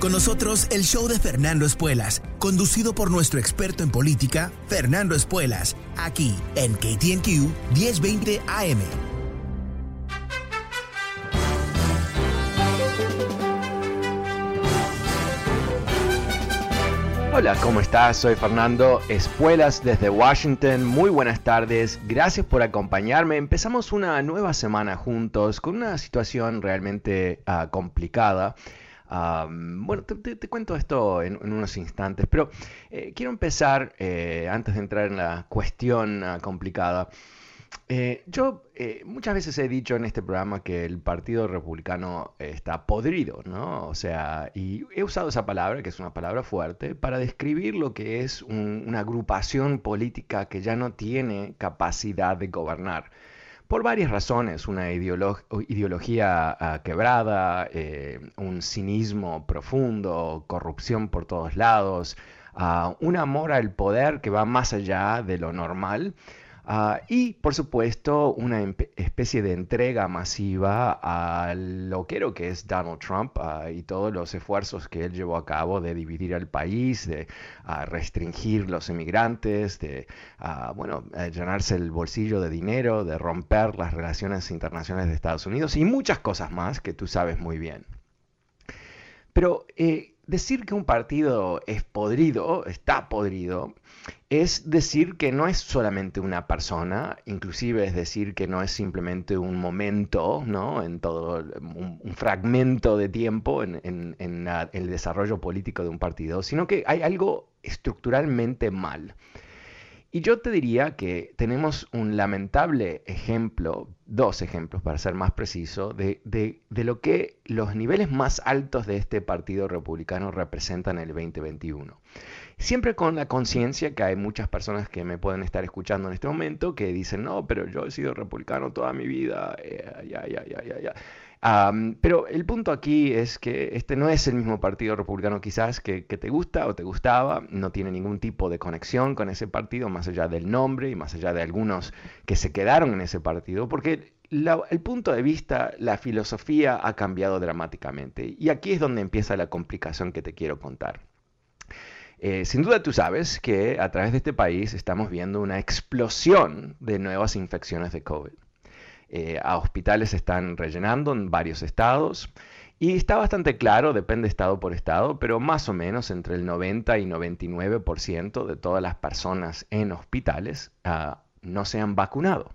Con nosotros el show de Fernando Espuelas, conducido por nuestro experto en política, Fernando Espuelas, aquí en KTNQ 1020 AM. Hola, ¿cómo estás? Soy Fernando Espuelas desde Washington. Muy buenas tardes. Gracias por acompañarme. Empezamos una nueva semana juntos con una situación realmente uh, complicada. Um, bueno, te, cuento esto en, unos instantes, pero eh, quiero empezar, eh, antes de entrar en la cuestión uh, complicada, eh, yo eh, muchas veces he dicho en este programa que el Partido Republicano está podrido, ¿no? O sea, y he usado esa palabra, que es una palabra fuerte, para describir lo que es un, una agrupación política que ya no tiene capacidad de gobernar por varias razones, una ideolo ideología uh, quebrada, eh, un cinismo profundo, corrupción por todos lados, uh, un amor al poder que va más allá de lo normal. Uh, y por supuesto una especie de entrega masiva al loquero que es Donald Trump uh, y todos los esfuerzos que él llevó a cabo de dividir al país, de uh, restringir los emigrantes, de bueno, llenarse el bolsillo de dinero, de romper las relaciones internacionales de Estados Unidos y muchas cosas más que tú sabes muy bien. Pero eh, decir que un partido es podrido, está podrido, es decir que no es solamente una persona, inclusive es decir que no es simplemente un momento, ¿no? En todo, un, fragmento de tiempo en, el desarrollo político de un partido, sino que hay algo estructuralmente mal. Y yo te diría que tenemos un lamentable ejemplo, dos ejemplos para ser más preciso, de, de, lo que los niveles más altos de este Partido Republicano representan en el 2021. Siempre con la conciencia que hay muchas personas que me pueden estar escuchando en este momento que dicen, no, pero yo he sido republicano toda mi vida, eh, ya, ya, ya, ya, ya. Pero el punto aquí es que este no es el mismo partido republicano quizás que, te gusta o te gustaba, no tiene ningún tipo de conexión con ese partido más allá del nombre y más allá de algunos que se quedaron en ese partido, porque el punto de vista, la filosofía ha cambiado dramáticamente y aquí es donde empieza la complicación que te quiero contar. Eh, sin duda tú sabes que a través de este país estamos viendo una explosión de nuevas infecciones de COVID. Eh, a hospitales se están rellenando en varios estados y está bastante claro, depende estado por estado, pero más o menos entre el 90 y 99% de todas las personas en hospitales uh, no se han vacunado.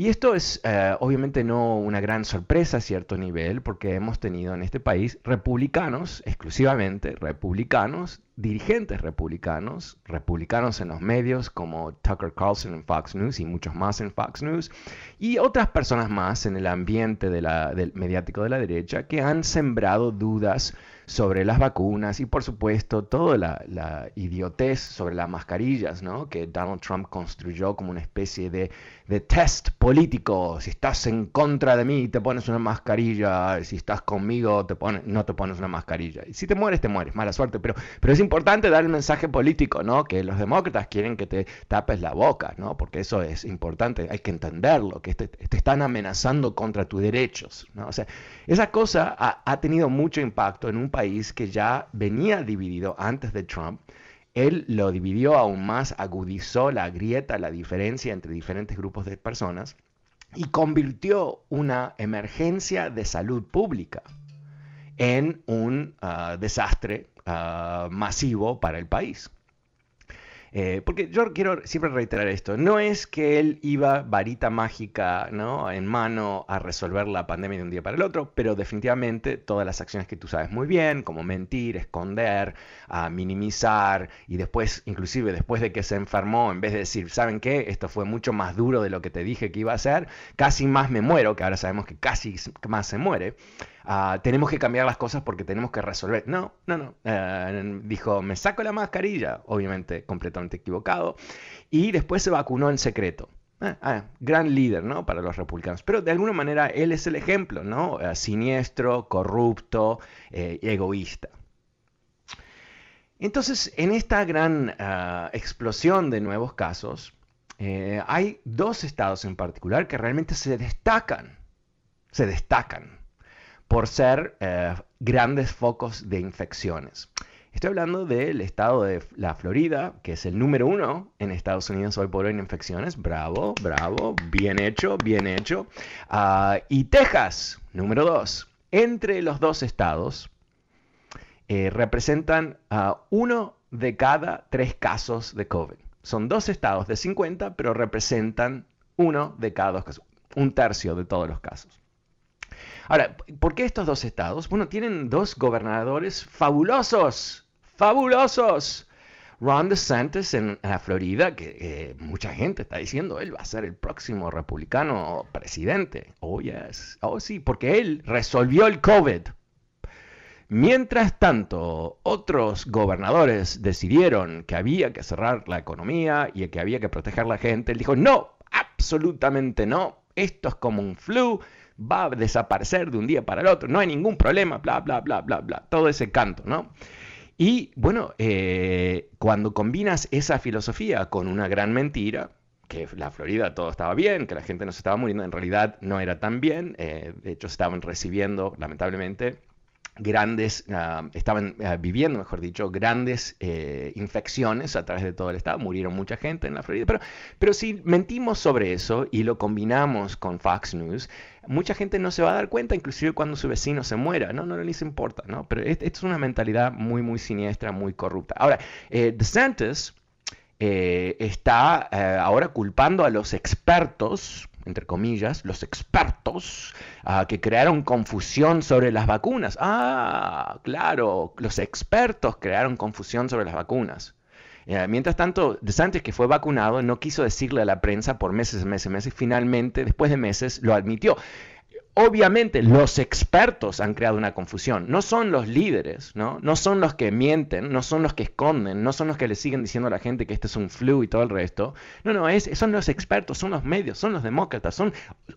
Y esto es uh, obviamente no una gran sorpresa a cierto nivel, porque hemos tenido en este país republicanos, exclusivamente republicanos, dirigentes republicanos, republicanos en los medios como Tucker Carlson en Fox News y muchos más en Fox News, y otras personas más en el ambiente de la, del mediático de la derecha que han sembrado dudas sobre las vacunas y por supuesto toda la, la idiotez sobre las mascarillas, ¿no? que Donald Trump construyó como una especie de, de, test político. Si estás en contra de mí, te pones una mascarilla, si estás conmigo, te pones, no te pones una mascarilla. Y si te mueres, te mueres, mala suerte, pero, pero es importante dar el mensaje político, ¿no? que los demócratas quieren que te tapes la boca, ¿no? porque eso es importante, hay que entenderlo, que te, te están amenazando contra tus derechos. ¿no? O sea, esa cosa ha, ha tenido mucho impacto en un país que ya venía dividido antes de Trump. Él lo dividió aún más, agudizó la grieta, la diferencia entre diferentes grupos de personas y convirtió una emergencia de salud pública en un uh, desastre uh, masivo para el país. Eh, porque yo quiero siempre reiterar esto, no es que él iba varita mágica ¿no? en mano a resolver la pandemia de un día para el otro, pero definitivamente todas las acciones que tú sabes muy bien, como mentir, esconder, a minimizar y después, inclusive después de que se enfermó, en vez de decir, ¿saben qué? Esto fue mucho más duro de lo que te dije que iba a ser, casi más me muero, que ahora sabemos que casi más se muere. Ah, tenemos que cambiar las cosas porque tenemos que resolver. No, no, no. Eh, dijo, me saco la mascarilla, obviamente completamente equivocado, y después se vacunó en secreto. Ah, ah, gran líder, ¿no? Para los republicanos. Pero de alguna manera él es el ejemplo, ¿no? siniestro, corrupto, egoísta. Entonces, en esta gran explosión de nuevos casos, eh, hay dos estados en particular que realmente se destacan, se destacan por ser eh, grandes focos de infecciones. Estoy hablando del estado de la Florida, que es el número uno en Estados Unidos hoy por hoy en infecciones. Bravo, bravo, bien hecho, bien hecho. Ah, y Texas, número dos. Entre los dos estados eh, representan a uno de cada tres casos de COVID. Son dos estados de 50, pero representan uno de cada dos casos, un tercio de todos los casos. Ahora, ¿por qué estos dos estados? Bueno, tienen dos gobernadores fabulosos, fabulosos. Ron DeSantis en la Florida, que mucha gente está diciendo, él va a ser el próximo republicano presidente. Oh, yes. Oh, sí, porque él resolvió el COVID. Mientras tanto, otros gobernadores decidieron que había que cerrar la economía y que había que proteger a la gente. Él dijo, no, absolutamente no. Esto es como un flu, va a desaparecer de un día para el otro, no hay ningún problema, bla, bla, bla, bla, bla. Todo ese canto, ¿no? Y bueno, eh, cuando combinas esa filosofía con una gran mentira, que la Florida todo estaba bien, que la gente no se estaba muriendo, en realidad no era tan bien, eh, de hecho estaban recibiendo, lamentablemente, grandes, ah, estaban ah, viviendo, mejor dicho, grandes eh, infecciones a través de todo el estado, murieron mucha gente en la Florida, pero, pero si mentimos sobre eso y lo combinamos con Fox News, mucha gente no se va a dar cuenta, inclusive cuando su vecino se muera, no, no les importa, ¿no? Pero esto es una mentalidad muy, muy siniestra, muy corrupta. Ahora, eh, DeSantis eh, está eh, ahora culpando a los expertos entre comillas, los expertos ah, que crearon confusión sobre las vacunas. Ah, claro, los expertos crearon confusión sobre las vacunas. Eh, mientras tanto, DeSantis, que fue vacunado, no quiso decirle a la prensa por meses, meses, meses, finalmente, después de meses, lo admitió. Obviamente los expertos han creado una confusión, no son los líderes, ¿no? No son los que mienten, no son los que esconden, no son los que le siguen diciendo a la gente que este es un flu y todo el resto. No, no, es, son los expertos, son los medios, son los demócratas, son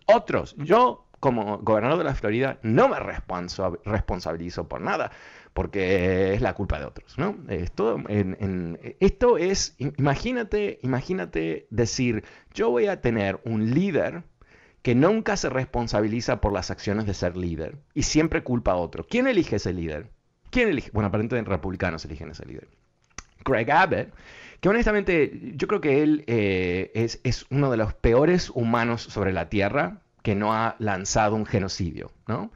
otros. Yo, como gobernador de la Florida, no me responsabilizo por nada, porque es la culpa de otros, ¿no? Esto, es, imagínate, imagínate decir, yo voy a tener un líder que nunca se responsabiliza por las acciones de ser líder y siempre culpa a otro. ¿Quién elige ese líder? ¿Quién elige? Bueno, aparentemente republicanos eligen ese líder. Greg Abbott, que honestamente yo creo que él eh, es, uno de los peores humanos sobre la Tierra que no ha lanzado un genocidio, ¿no?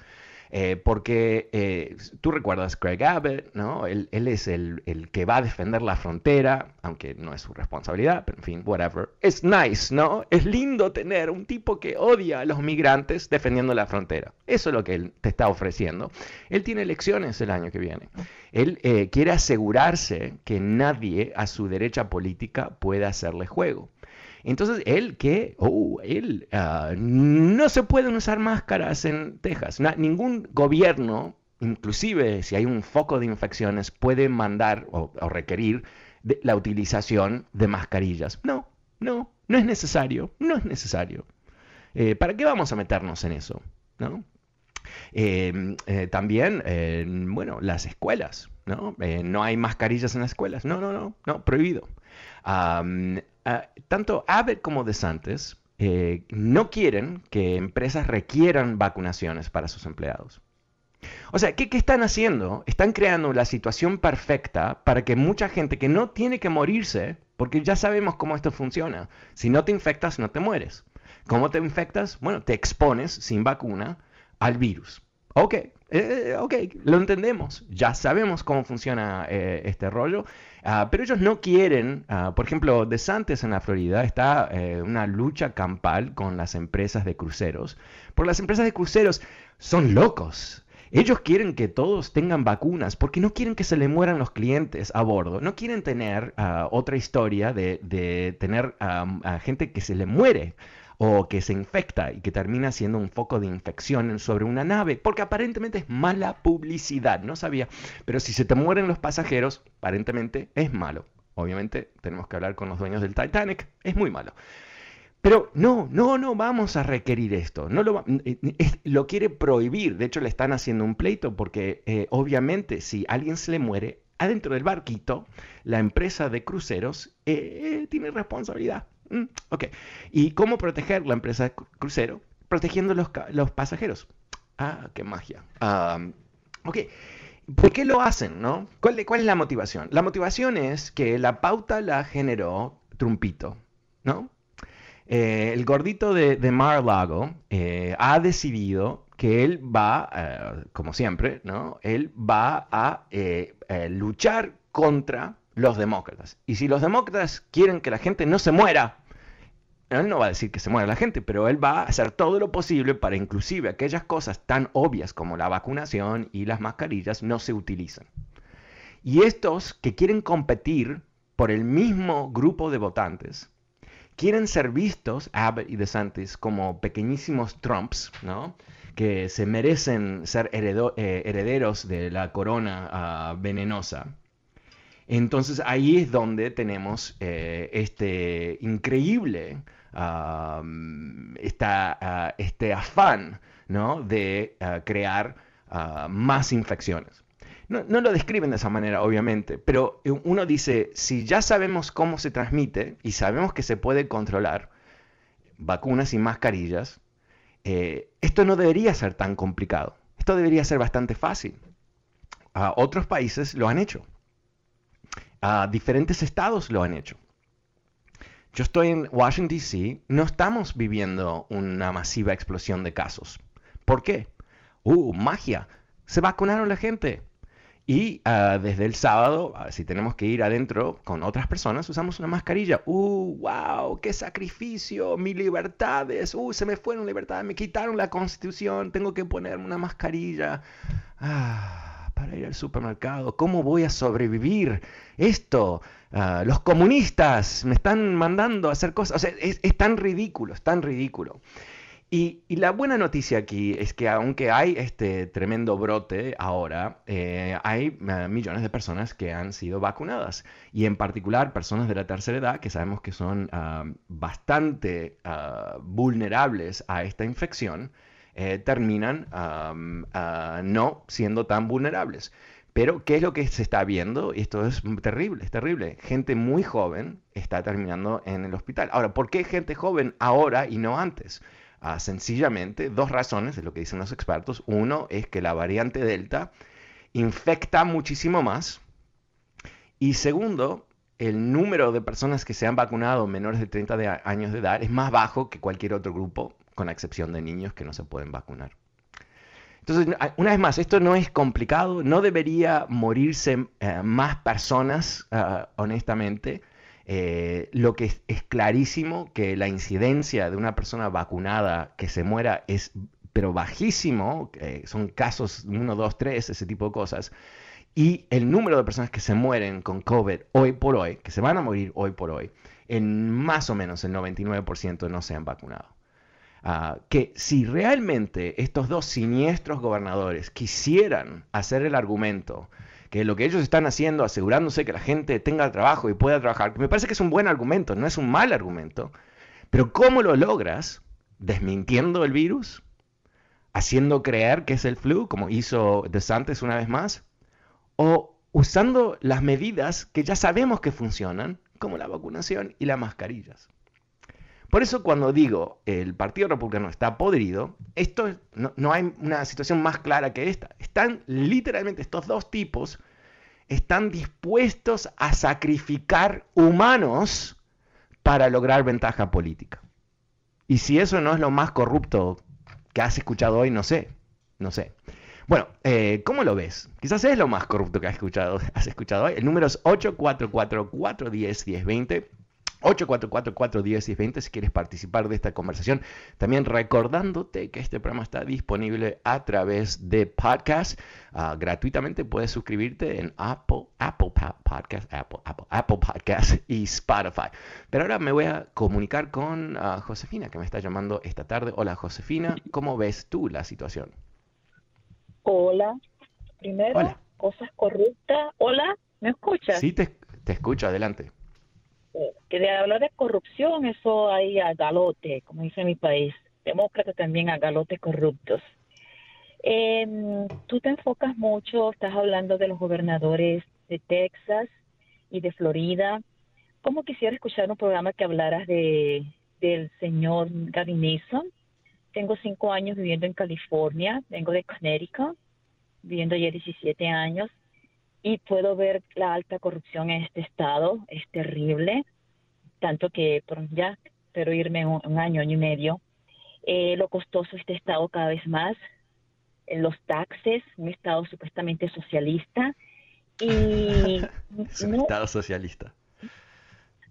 Eh, porque eh, tú recuerdas Craig Abbott, ¿no? Él, es el, que va a defender la frontera, aunque no es su responsabilidad, pero en fin, whatever. Es nice, ¿no? Es lindo tener un tipo que odia a los migrantes defendiendo la frontera. Eso es lo que él te está ofreciendo. Él tiene elecciones el año que viene. Él eh, quiere asegurarse que nadie a su derecha política pueda hacerle juego. Entonces, él que, oh, él, ah, no se pueden usar máscaras en Texas. ningún gobierno, inclusive si hay un foco de infecciones, puede mandar o, requerir la utilización de mascarillas. No, no, no es necesario, no es necesario. Eh, ¿Para qué vamos a meternos en eso? ¿No? Em, eh, también, bueno, las escuelas, ¿no? Eh, no hay mascarillas en las escuelas. No, no, no, no, prohibido. Ah, tanto Abbott como DeSantis eh, no quieren que empresas requieran vacunaciones para sus empleados. O sea, ¿qué, están haciendo? Están creando la situación perfecta para que mucha gente que no tiene que morirse, porque ya sabemos cómo esto funciona, si no te infectas, no te mueres. ¿Cómo te infectas? Bueno, te expones sin vacuna al virus. Ok, eh, ok, lo entendemos, ya sabemos cómo funciona eh, este rollo, ah, pero ellos no quieren, ah, por ejemplo, DeSantis en la Florida está eh, una lucha campal con las empresas de cruceros, porque las empresas de cruceros son locos. Ellos quieren que todos tengan vacunas porque no quieren que se le mueran los clientes a bordo. No quieren tener ah, otra historia de, tener a gente que se le muere o que se infecta y que termina siendo un foco de infección sobre una nave, porque aparentemente es mala publicidad, no sabía, pero si se te mueren los pasajeros, aparentemente es malo. Obviamente tenemos que hablar con los dueños del Titanic, es muy malo. Pero no, no, no vamos a requerir esto. No lo, eh, lo quiere prohibir. De hecho, le están haciendo un pleito porque eh, obviamente si alguien se le muere, adentro del barquito, la empresa de cruceros eh, tiene responsabilidad. Mm. ¿Y cómo proteger la empresa de crucero? Protegiendo los, los pasajeros. Ah, qué magia. ok. ¿Por qué lo hacen? ¿no? ¿Cuál, ¿Cuál es la motivación? La motivación es que la pauta la generó Trumpito, ¿no? Eh, el gordito de, Mar-Lago eh, ha decidido que él va, eh, como siempre, ¿no? Él va a luchar contra los demócratas. Y si los demócratas quieren que la gente no se muera, él no va a decir que se muera la gente, pero él va a hacer todo lo posible para inclusive aquellas cosas tan obvias como la vacunación y las mascarillas no se utilizan. Y estos que quieren competir por el mismo grupo de votantes, quieren ser vistos, Abbott y DeSantis, como pequeñísimos Trumps, ¿no? que se merecen ser eh, herederos de la corona ah, venenosa. Entonces ahí es donde tenemos eh, este increíble, ah, este afán ¿no? de ah, crear más infecciones. No, lo describen de esa manera, obviamente, pero uno dice, si ya sabemos cómo se transmite y sabemos que se puede controlar, vacunas y mascarillas, eh, esto no debería ser tan complicado. Esto debería ser bastante fácil. otros países lo han hecho. Diferentes estados lo han hecho. Yo estoy en Washington, D.C. No estamos viviendo una masiva explosión de casos. ¿Por qué? ¡Uh, magia! Se vacunaron la gente. Y ah, desde el sábado, ah, si tenemos que ir adentro con otras personas, usamos una mascarilla. ¡Uh, wow! ¡Qué sacrificio! ¡Mis libertades! ¡Uh, se me fueron libertades! Me quitaron la constitución. Tengo que ponerme una mascarilla. Ah, para ir al supermercado. ¿Cómo voy a sobrevivir esto? Ah, los comunistas me están mandando a hacer cosas. O sea, es, es tan ridículo, es tan ridículo. Y, la buena noticia aquí es que aunque hay este tremendo brote ahora, eh, hay eh, millones de personas que han sido vacunadas y en particular personas de la tercera edad que sabemos que son ah, bastante ah, vulnerables a esta infección, eh, terminan ah, no siendo tan vulnerables. Pero, ¿qué es lo que se está viendo? Y esto es terrible, es terrible. Gente muy joven está terminando en el hospital. Ahora, ¿por qué gente joven ahora y no antes? sencillamente dos razones de lo que dicen los expertos. Uno es que la variante Delta infecta muchísimo más. Y segundo, el número de personas que se han vacunado menores de 30 años de edad es más bajo que cualquier otro grupo, con la excepción de niños que no se pueden vacunar. Entonces, una vez más, esto no es complicado, no debería morirse eh, más personas, ah, honestamente. Eh, lo que es, clarísimo que la incidencia de una persona vacunada que se muera es pero bajísimo, son casos 1, 2, 3, ese tipo de cosas. Y el número de personas que se mueren con COVID hoy por hoy, que se van a morir hoy por hoy, en más o menos el 99% no se han vacunado. Ah, que si realmente estos dos siniestros gobernadores quisieran hacer el argumento que lo que ellos están haciendo, asegurándose que la gente tenga trabajo y pueda trabajar, me parece que es un buen argumento, no es un mal argumento, pero ¿cómo lo logras? ¿Desmintiendo el virus? ¿Haciendo creer que es el flu, como hizo DeSantis una vez más? ¿O usando las medidas que ya sabemos que funcionan, como la vacunación y las mascarillas? Por eso cuando digo el Partido Republicano está podrido, esto no, hay una situación más clara que esta. Están literalmente estos dos tipos están dispuestos a sacrificar humanos para lograr ventaja política. Y si eso no es lo más corrupto que has escuchado hoy, no sé, no sé. Bueno, eh, ¿cómo lo ves? Quizás es lo más corrupto que has escuchado, has escuchado hoy. El número es 844-410-1020. 844-410-1020 si quieres participar de esta conversación. También recordándote que este programa está disponible a través de podcast. Ah, gratuitamente puedes suscribirte en Apple, Apple Podcast, Apple, Apple, Apple Podcast y Spotify. Pero ahora me voy a comunicar con ah, Josefina, que me está llamando esta tarde. Hola Josefina, ¿cómo ves tú la situación? Hola. Primero, cosas corruptas. Hola, ¿me escuchas? Sí, te, te escucho, adelante. Eh, que de hablar de corrupción, eso hay a galote, como dice mi país. Demócratas también a galotes corruptos. Em, tú te enfocas mucho, estás hablando de los gobernadores de Texas y de Florida. ¿Cómo quisiera escuchar un programa que hablaras de del señor Gavin Newsom? Tengo cinco años viviendo en California, vengo de Connecticut, viviendo ya 17 años y puedo ver la alta corrupción en este estado, es terrible, tanto que ya espero irme un, año, año y medio. Eh, lo costoso este estado cada vez más, eh, los taxes, un estado supuestamente socialista y... es un estado socialista.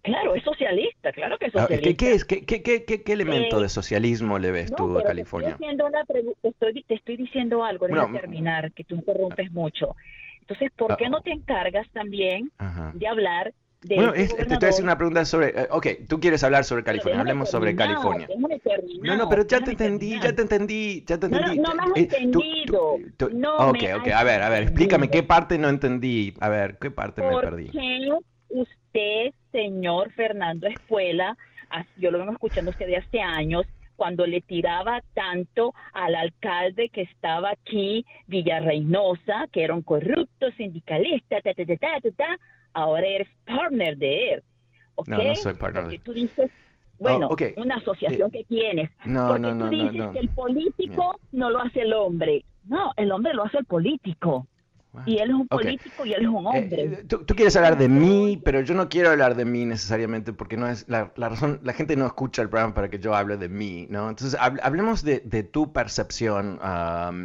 Claro, es socialista, claro que es socialista. ¿Qué, es, qué, qué, qué elemento de eh, socialismo le ves tú a California? Te estoy, te estoy, diciendo algo, déjame terminar, que tú interrumpes mucho. Entonces, ¿por qué no te encargas también de hablar de bueno, es, te estoy haciendo una pregunta sobre. Eh, ok, tú quieres hablar sobre California, hablemos sobre California. No, no, pero ya te entendí, ya te entendí, ya te entendí. No, no, me has eh, entendido. no ok, ok, a ver, a ver, explícame qué parte no entendí. A ver, ¿qué parte me perdí? Qué usted, señor Fernando Espuela, yo lo vengo escuchando usted de hace años, cuando le tiraba tanto al alcalde que estaba aquí, Villarreinosa, que era un corrupto sindicalista, ta, ta, ta, ta, ahora eres partner de él. No, no soy partner. Porque tú dices, bueno, oh, una asociación que tienes. No, porque no, no, tú dices que el político no lo hace el hombre. No, el hombre lo hace el político. Y él es un político y él es un hombre. Eh, tú, quieres hablar de mí, pero yo no quiero hablar de mí necesariamente porque no es la, razón, la gente no escucha el programa para que yo hable de mí, ¿no? Entonces, hablemos de, tu percepción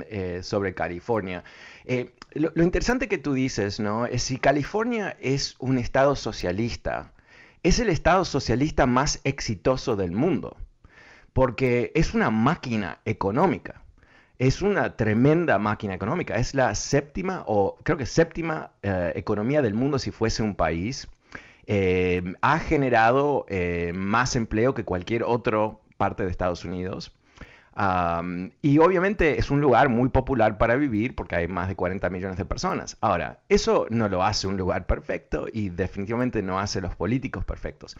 eh, sobre California. Eh, lo, lo, interesante que tú dices, ¿no? Es si California es un estado socialista, es el estado socialista más exitoso del mundo, porque es una máquina económica es una tremenda máquina económica. Es la séptima, o creo que séptima eh, economía del mundo si fuese un país. Eh, ha generado eh, más empleo que cualquier otra parte de Estados Unidos y obviamente es un lugar muy popular para vivir porque hay más de 40 millones de personas. Ahora, eso no lo hace un lugar perfecto y definitivamente no hace los políticos perfectos.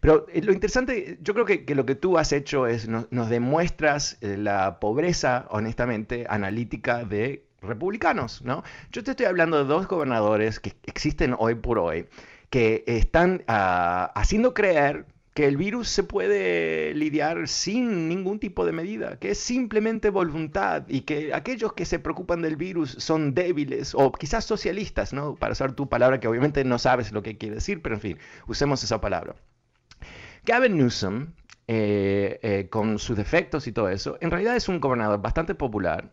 Pero eh, lo interesante, yo creo que, lo que tú has hecho es nos demuestras eh, la pobreza, honestamente, analítica de republicanos, ¿no? Yo te estoy hablando de dos gobernadores que existen hoy por hoy que están ah, haciendo creer que el virus se puede lidiar sin ningún tipo de medida, que es simplemente voluntad y que aquellos que se preocupan del virus son débiles o quizás socialistas, ¿no? Para usar tu palabra que obviamente no sabes lo que quiere decir, pero en fin, usemos esa palabra. Gavin Newsom, eh, eh, con sus defectos y todo eso, en realidad es un gobernador bastante popular.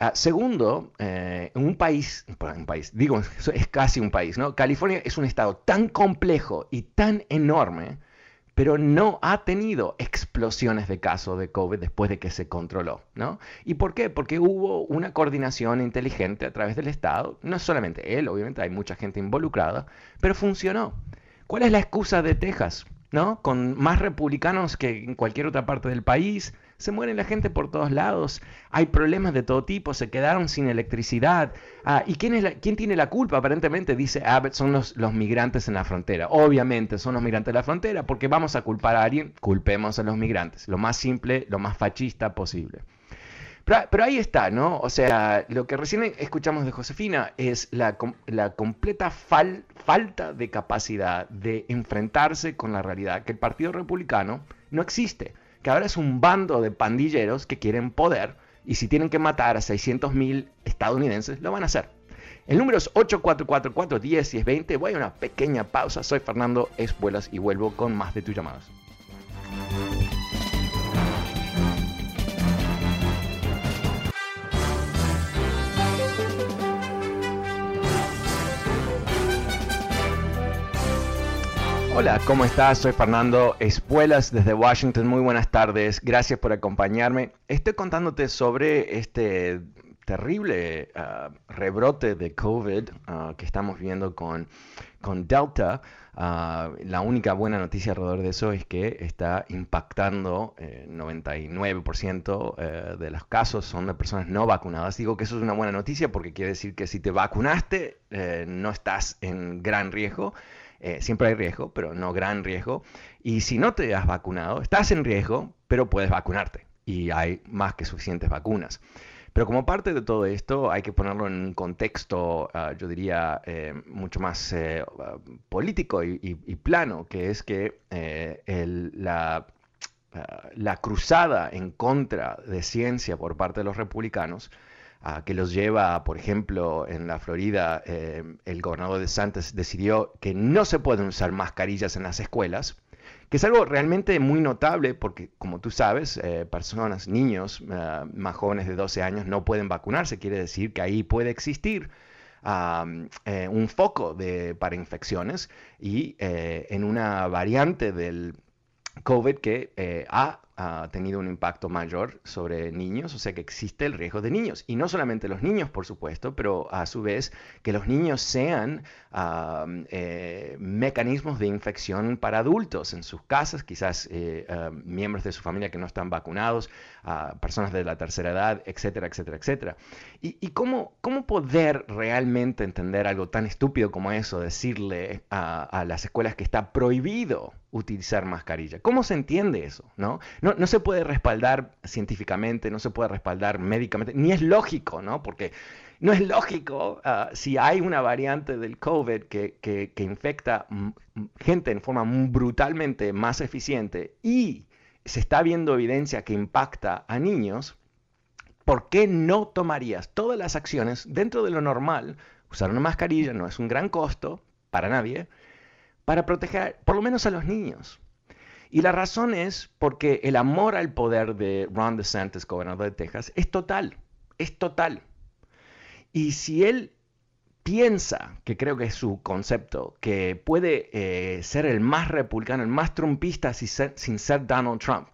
Ah, segundo, eh, un país, un país, digo, es casi un país, ¿no? California es un estado tan complejo y tan enorme pero no ha tenido explosiones de casos de COVID después de que se controló, ¿no? ¿Y por qué? Porque hubo una coordinación inteligente a través del Estado, no solamente él, obviamente hay mucha gente involucrada, pero funcionó. ¿Cuál es la excusa de Texas? ¿No? Con más republicanos que en cualquier otra parte del país, se muere la gente por todos lados, hay problemas de todo tipo, se quedaron sin electricidad. Ah, ¿Y quién, es quién tiene la culpa? Aparentemente dice Abbott, son los, los migrantes en la frontera. Obviamente son los migrantes en la frontera, porque vamos a culpar a alguien, culpemos a los migrantes. Lo más simple, lo más fascista posible. Pero, ahí está, ¿no? O sea, lo que recién escuchamos de Josefina es la, la completa falta de capacidad de enfrentarse con la realidad que el Partido Republicano no existe que ahora es un bando de pandilleros que quieren poder y si tienen que matar a 600.000 estadounidenses, lo van a hacer. El número es 844 20 Voy a una pequeña pausa. Soy Fernando Espuelas y vuelvo con más de tus llamadas. Hola, ¿cómo estás? Soy Fernando Espuelas desde Washington. Muy buenas tardes. Gracias por acompañarme. Estoy contándote sobre este terrible uh, rebrote de COVID uh, que estamos viendo con, con Delta. Uh, la única buena noticia alrededor de eso es que está impactando eh, 99% eh, de los casos son de personas no vacunadas. Digo que eso es una buena noticia porque quiere decir que si te vacunaste eh, no estás en gran riesgo. Eh, siempre hay riesgo, pero no gran riesgo. Y si no te has vacunado, estás en riesgo, pero puedes vacunarte. Y hay más que suficientes vacunas. Pero como parte de todo esto hay que ponerlo en un contexto, uh, yo diría, eh, mucho más eh, político y, plano, que es que la, uh, la, cruzada en contra de ciencia por parte de los republicanos, que los lleva, por ejemplo, en la Florida, el gobernador de Santos decidió que no se pueden usar mascarillas en las escuelas, que es algo realmente muy notable porque, como tú sabes, eh, personas, niños uh, más jóvenes de 12 años no pueden vacunarse, quiere decir que ahí puede existir eh, un foco de, para infecciones y eh, en una variante del COVID que ha ha tenido un impacto mayor sobre niños, o sea que existe el riesgo de niños. Y no solamente los niños, por supuesto, pero a su vez que los niños sean eh, mecanismos de infección para adultos en sus casas, quizás eh, miembros de su familia que no están vacunados, personas de la tercera edad, etcétera, etcétera, etcétera. Y, cómo, cómo, poder realmente entender algo tan estúpido como eso, decirle a las escuelas que está prohibido utilizar mascarilla. ¿Cómo se entiende eso? ¿no? No, no, se puede respaldar científicamente, no se puede respaldar médicamente, ni es lógico, ¿no? Porque no es lógico uh, si hay una variante del COVID que, que, que infecta gente en forma brutalmente más eficiente y se está viendo evidencia que impacta a niños, ¿por qué no tomarías todas las acciones dentro de lo normal? Usar una mascarilla no es un gran costo para nadie, para proteger por lo menos a los niños. Y la razón es porque el amor al poder de Ron DeSantis, gobernador de Texas, es total, es total. Y si él piensa, que creo que es su concepto, que puede eh, ser el más republicano, el más trumpista sin ser, sin ser Donald Trump,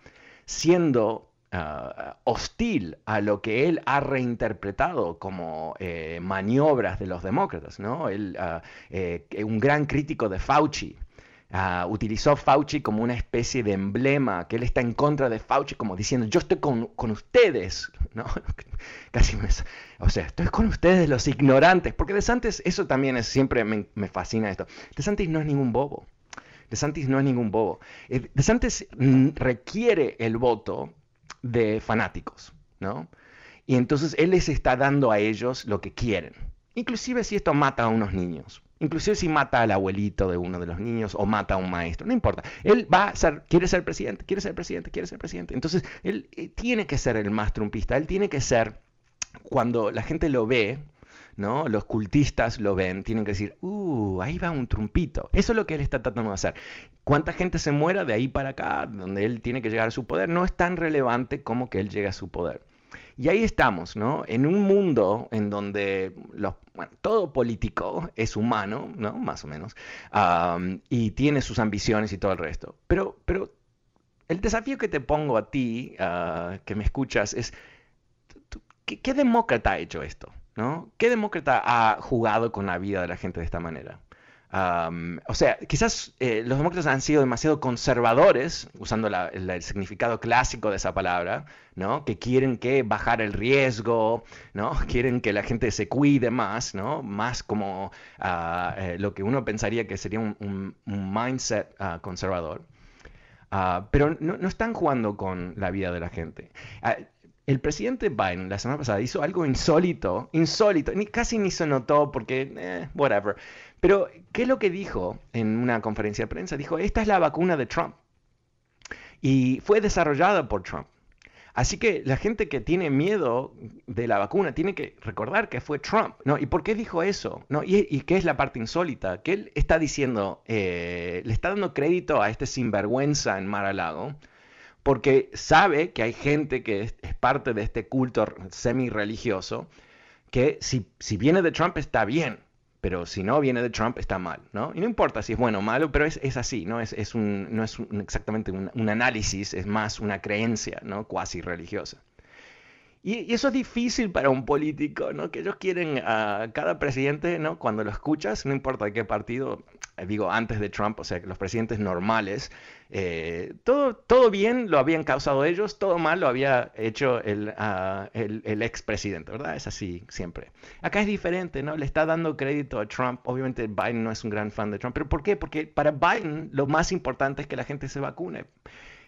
siendo Uh, hostil a lo que él ha reinterpretado como eh, maniobras de los demócratas, ¿no? Él, uh, eh, un gran crítico de Fauci. Uh, utilizó Fauci como una especie de emblema, que él está en contra de Fauci, como diciendo, yo estoy con, con ustedes, ¿no? Casi o sea, estoy con ustedes los ignorantes, porque De Santis, eso también siempre me, me fascina esto, De Santis no es ningún bobo, De Santis no es ningún bobo, eh, De Santis mm, requiere el voto de fanáticos, ¿no? Y entonces él les está dando a ellos lo que quieren, inclusive si esto mata a unos niños, inclusive si mata al abuelito de uno de los niños o mata a un maestro, no importa. Él va a ser, quiere ser presidente, quiere ser presidente, quiere ser presidente. Entonces él eh, tiene que ser el más trumpista, él tiene que ser, cuando la gente lo ve, ¿no? Los cultistas lo ven, tienen que decir, uh, ahí va un trumpito. Eso es lo que él está tratando de hacer. Cuánta gente se muera de ahí para acá, donde él tiene que llegar a su poder, no es tan relevante como que él llegue a su poder. Y ahí estamos, ¿no? En un mundo en donde todo político es humano, ¿no? Más o menos, y tiene sus ambiciones y todo el resto. Pero, pero el desafío que te pongo a ti, uh, que me escuchas, es, ¿qué, ¿qué demócrata ha hecho esto? ¿No? ¿Qué demócrata ha jugado con la vida de la gente de esta manera? O sea, quizás eh, los demócratas han sido demasiado conservadores, usando el significado clásico de esa palabra, ¿no? Que quieren que bajar el riesgo, ¿no? Quieren que la gente se cuide más, ¿no? Más como uh, eh, lo que uno pensaría que sería un, mindset uh, conservador. Uh, pero no, están jugando con la vida de la gente el presidente Biden la semana pasada hizo algo insólito, insólito, ni, casi ni se notó porque, eh, whatever. Pero, ¿qué es lo que dijo en una conferencia de prensa? Dijo, esta es la vacuna de Trump. Y fue desarrollada por Trump. Así que la gente que tiene miedo de la vacuna tiene que recordar que fue Trump, ¿no? ¿Y por qué dijo eso? ¿No? ¿Y, qué es la parte insólita? Que él está diciendo, eh, le está dando crédito a este sinvergüenza en Mar-a-Lago, porque sabe que hay gente que es, parte de este culto semi-religioso, que si, si, viene de Trump está bien, pero si no viene de Trump está mal, ¿no? Y no importa si es bueno o malo, pero es, es así, ¿no? Es, es un, no es exactamente un, un, análisis, es más una creencia, ¿no? Cuasi religiosa. Y, eso es difícil para un político, ¿no? Que ellos quieren a cada presidente, ¿no? Cuando lo escuchas, no importa de qué partido, eh, digo antes de Trump, o sea, los presidentes normales, eh, todo, todo bien lo habían causado ellos, todo mal lo había hecho el, uh, el, el expresidente, ¿verdad? Es así siempre. Acá es diferente, ¿no? Le está dando crédito a Trump. Obviamente Biden no es un gran fan de Trump, pero ¿por qué? Porque para Biden lo más importante es que la gente se vacune.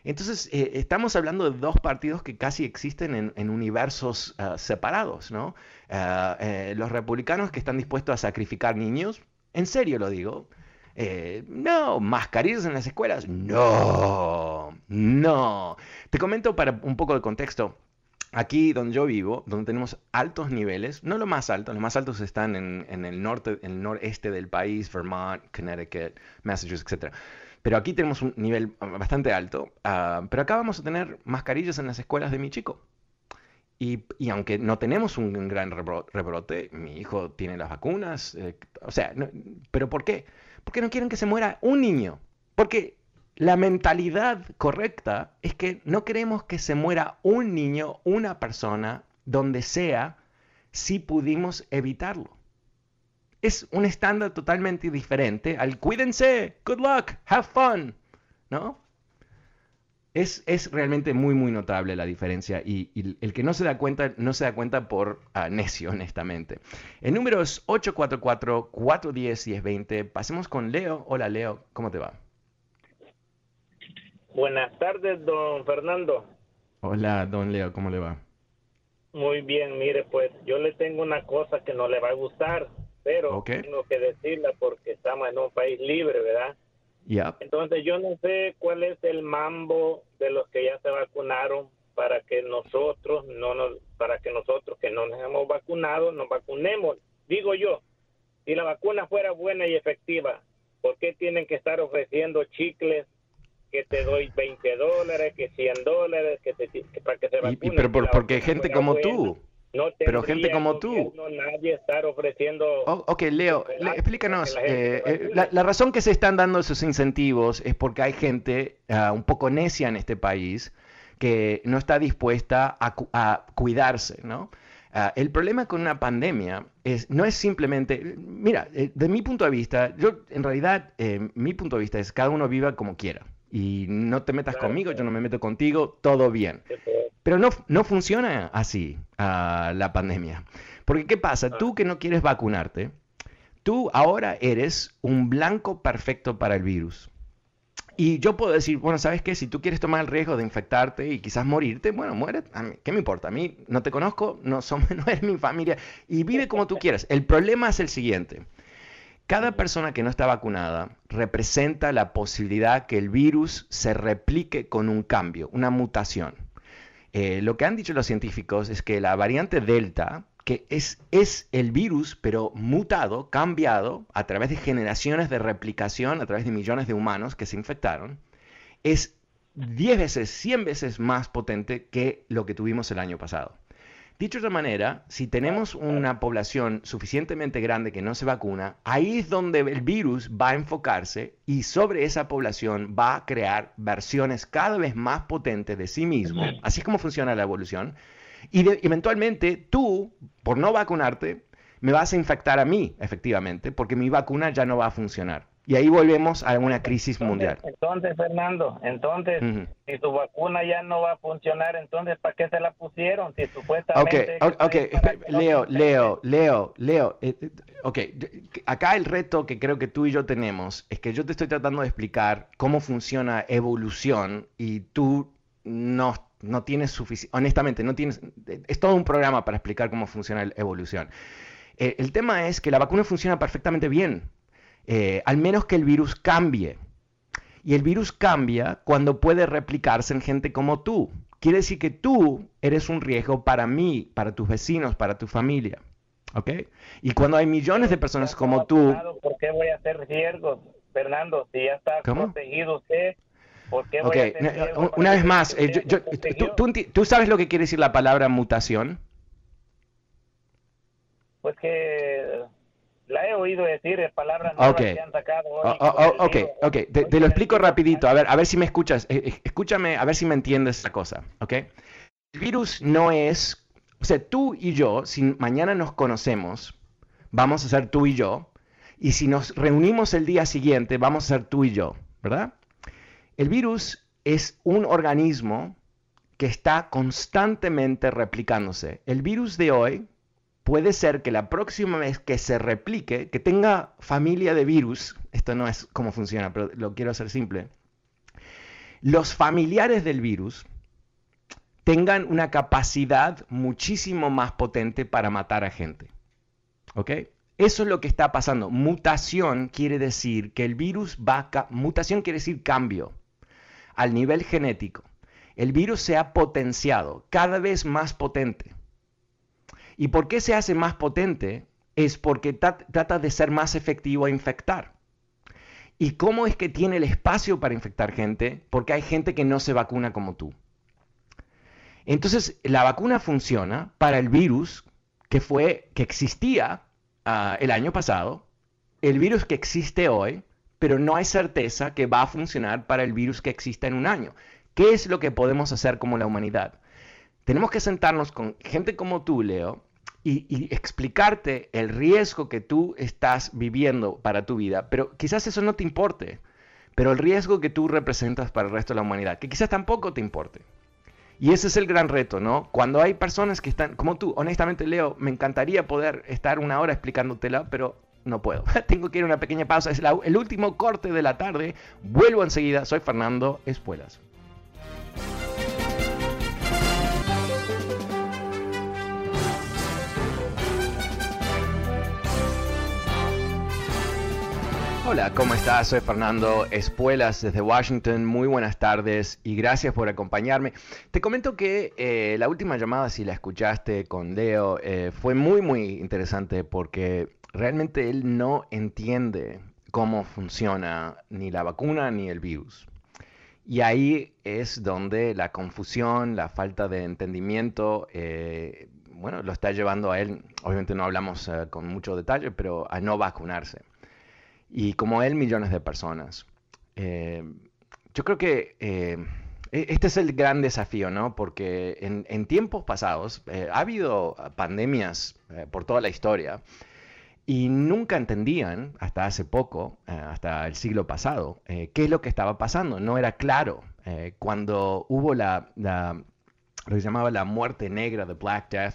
Entonces, eh, estamos hablando de dos partidos que casi existen en, universos uh, separados, ¿no? Uh, eh, los republicanos que están dispuestos a sacrificar niños, en serio lo digo, eh, no, mascarillas en las escuelas, no, no. Te comento para un poco de contexto. Aquí donde yo vivo, donde tenemos altos niveles, no los más altos, los más altos están en, en el norte, en el noreste del país, Vermont, Connecticut, Massachusetts, etc. Pero aquí tenemos un nivel bastante alto. Uh, pero acá vamos a tener mascarillas en las escuelas de mi chico. Y, y aunque no tenemos un gran rebrote, mi hijo tiene las vacunas. Eh, o sea, ¿pero por qué? Porque no quieren que se muera un niño. Porque la mentalidad correcta es que no queremos que se muera un niño, una persona, donde sea, si pudimos evitarlo es un estándar totalmente diferente al cuídense, good luck, have fun, ¿no? Es, es realmente muy, muy notable la diferencia y, y, el que no se da cuenta, no se da cuenta por uh, necio, honestamente. El número es 844-410-1020. Pasemos con Leo. Hola, Leo, ¿cómo te va? Buenas tardes, don Fernando. Hola, don Leo, ¿cómo le va? Muy bien, mire, pues yo le tengo una cosa que no le va a gustar pero tengo que decirla porque estamos en un país libre, ¿verdad? Entonces yo no sé cuál es el mambo de los que ya se vacunaron para que nosotros no nos, para que nosotros que no nos hemos vacunado nos vacunemos. Digo yo, si la vacuna fuera buena y efectiva, ¿por qué tienen que estar ofreciendo chicles que te doy 20 dólares, que 100 dólares, que, para que se vacunen? pero por, porque gente como tú. No Pero gente como tú. Nadie estar ofreciendo. Oh, ok, Leo, explícanos. Eh, eh, la, razón que se están dando esos incentivos es porque hay gente uh, un poco necia en este país que no está dispuesta a, a cuidarse, ¿no? Uh, el problema con una pandemia es, no es simplemente, mira, eh, de mi punto de vista, yo en realidad, mi punto de vista es cada uno viva como quiera y no te metas conmigo, yo no me meto contigo, todo bien. Pero no, no funciona así uh, la pandemia. Porque ¿qué pasa? Tú que no quieres vacunarte, tú ahora eres un blanco perfecto para el virus. Y yo puedo decir, bueno, ¿sabes qué? Si tú quieres tomar el riesgo de infectarte y quizás morirte, bueno, muere. ¿Qué me importa? A mí no te conozco, no, somos, no eres mi familia y vive como tú quieras. El problema es el siguiente. Cada persona que no está vacunada representa la posibilidad que el virus se replique con un cambio, una mutación. Eh, lo que han dicho los científicos es que la variante Delta, que es, es el virus, pero mutado, cambiado a través de generaciones de replicación, a través de millones de humanos que se infectaron, es 10 veces, 100 veces más potente que lo que tuvimos el año pasado. Dicho de otra manera, si tenemos una población suficientemente grande que no se vacuna, ahí es donde el virus va a enfocarse y sobre esa población va a crear versiones cada vez más potentes de sí mismo. Así es como funciona la evolución. Y eventualmente tú, por no vacunarte, me vas a infectar a mí, efectivamente, porque mi vacuna ya no va a funcionar. Y ahí volvemos a una crisis mundial. Entonces, Fernando, entonces, si tu vacuna ya no va a funcionar, entonces, ¿para qué se la pusieron? Si supuestamente... Ok, ok, Leo, Leo, Leo, Leo, eh, eh, ok, acá el reto que creo que tú y yo tenemos es que yo te estoy tratando de explicar cómo funciona evolución y tú no, no tienes suficiente, honestamente, no tienes, es todo un programa para explicar cómo funciona la evolución. Eh, el tema es que la vacuna funciona perfectamente bien eh, al menos que el virus cambie. Y el virus cambia cuando puede replicarse en gente como tú. Quiere decir que tú eres un riesgo para mí, para tus vecinos, para tu familia. ¿Ok? Y cuando hay millones de personas como tú... ¿Por qué voy a hacer riesgos, Fernando? Si ya está protegido usted, ¿por qué voy a hacer Una vez más, eh, ¿tú sabes lo que quiere decir la palabra mutación? Pues que la he oído decir, es palabras nuevas que han sacado hoy. Oh, oh, oh, ok, ok, te, lo explico rapidito, a ver, a ver si me escuchas, eh, eh, escúchame, a ver si me entiendes la cosa, ok. El virus no es, o sea, tú y yo, si mañana nos conocemos, vamos a ser tú y yo, y si nos reunimos el día siguiente, vamos a ser tú y yo, ¿verdad? El virus es un organismo que está constantemente replicándose. El virus de hoy puede ser que la próxima vez que se replique, que tenga familia de virus, esto no es cómo funciona, pero lo quiero hacer simple, los familiares del virus tengan una capacidad muchísimo más potente para matar a gente. ¿Ok? Eso es lo que está pasando. Mutación quiere decir que el virus va a... Mutación quiere decir cambio al nivel genético. El virus se ha potenciado, cada vez más potente. ¿Y por qué se hace más potente? Es porque trata de ser más efectivo a infectar. ¿Y cómo es que tiene el espacio para infectar gente? Porque hay gente que no se vacuna como tú. Entonces, la vacuna funciona para el virus que fue que existía ah, el año pasado, el virus que existe hoy, pero no hay certeza que va a funcionar para el virus que existe en un año. ¿Qué es lo que podemos hacer como la humanidad? Tenemos que sentarnos con gente como tú, Leo, y, explicarte el riesgo que tú estás viviendo para tu vida, pero quizás eso no te importe, pero el riesgo que tú representas para el resto de la humanidad, que quizás tampoco te importe. Y ese es el gran reto, ¿no? Cuando hay personas que están, como tú, honestamente, Leo, me encantaría poder estar una hora explicándotela, pero no puedo. Tengo que ir a una pequeña pausa. Es el último corte de la tarde. Vuelvo enseguida. Soy Fernando Espuelas. Hola, ¿cómo estás? Soy Fernando Espuelas desde Washington. Muy buenas tardes y gracias por acompañarme. Te comento que eh, la última llamada, si la escuchaste con Leo, eh, fue muy, muy interesante porque realmente él no entiende cómo funciona ni la vacuna ni el virus. Y ahí es donde la confusión, la falta de entendimiento, eh, bueno, lo está llevando a él, obviamente no hablamos con mucho detalle, pero a no vacunarse y como él millones de personas. Eh, yo creo que eh, e-, este es el gran desafío, ¿no? Porque en, tiempos pasados eh, ha habido pandemias por toda la historia y nunca entendían, hasta hace poco, hasta el siglo pasado, qué es lo que estaba pasando. No era claro. cuando hubo la, lo que llamaba la muerte negra, de Black Death,